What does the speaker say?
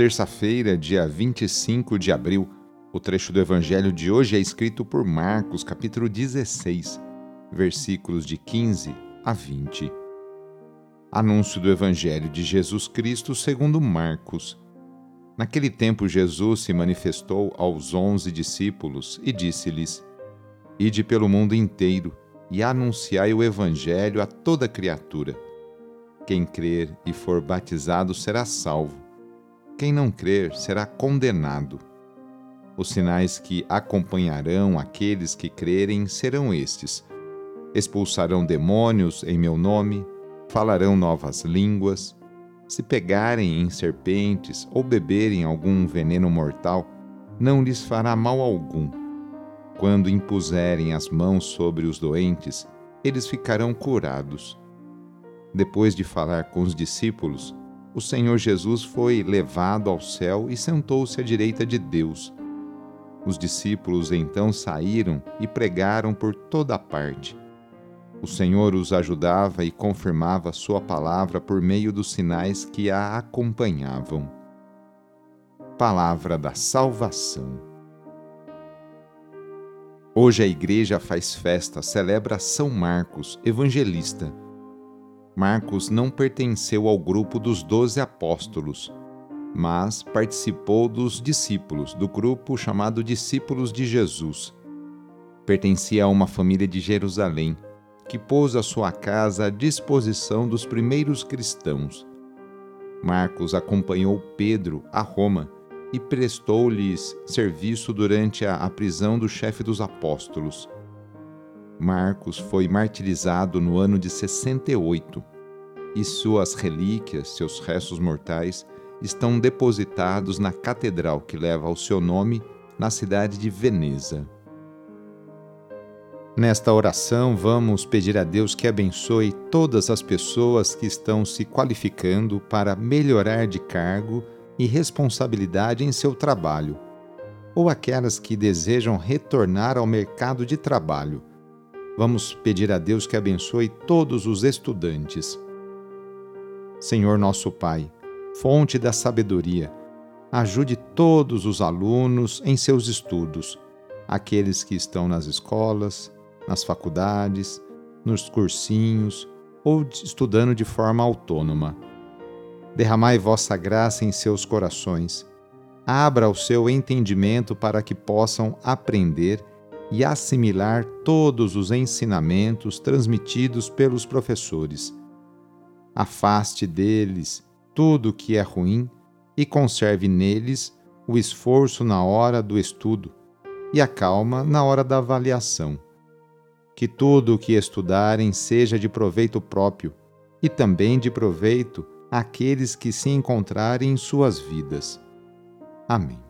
terça-feira, dia 25 de abril. O trecho do evangelho de hoje é escrito por Marcos, capítulo 16, versículos de 15 a 20. Anúncio do evangelho de Jesus Cristo segundo Marcos. Naquele tempo, Jesus se manifestou aos onze discípulos e disse-lhes: Ide pelo mundo inteiro e anunciai o evangelho a toda criatura. Quem crer e for batizado será salvo quem não crer será condenado. Os sinais que acompanharão aqueles que crerem serão estes: expulsarão demônios em meu nome, falarão novas línguas, se pegarem em serpentes ou beberem algum veneno mortal, não lhes fará mal algum. Quando impuserem as mãos sobre os doentes, eles ficarão curados. Depois de falar com os discípulos, o Senhor Jesus foi levado ao céu e sentou-se à direita de Deus. Os discípulos então saíram e pregaram por toda parte. O Senhor os ajudava e confirmava Sua palavra por meio dos sinais que a acompanhavam. Palavra da Salvação. Hoje a Igreja faz festa, celebra São Marcos, evangelista Marcos não pertenceu ao grupo dos doze apóstolos, mas participou dos discípulos, do grupo chamado Discípulos de Jesus. Pertencia a uma família de Jerusalém, que pôs a sua casa à disposição dos primeiros cristãos. Marcos acompanhou Pedro a Roma e prestou-lhes serviço durante a, prisão do chefe dos apóstolos. Marcos foi martirizado no ano de 68 e suas relíquias, seus restos mortais, estão depositados na catedral que leva o seu nome na cidade de Veneza. Nesta oração, vamos pedir a Deus que abençoe todas as pessoas que estão se qualificando para melhorar de cargo e responsabilidade em seu trabalho, ou aquelas que desejam retornar ao mercado de trabalho Vamos pedir a Deus que abençoe todos os estudantes. Senhor nosso Pai, fonte da sabedoria, ajude todos os alunos em seus estudos, aqueles que estão nas escolas, nas faculdades, nos cursinhos ou estudando de forma autônoma. Derramai vossa graça em seus corações. Abra o seu entendimento para que possam aprender e assimilar todos os ensinamentos transmitidos pelos professores. Afaste deles tudo o que é ruim e conserve neles o esforço na hora do estudo e a calma na hora da avaliação. Que tudo o que estudarem seja de proveito próprio e também de proveito àqueles que se encontrarem em suas vidas. Amém.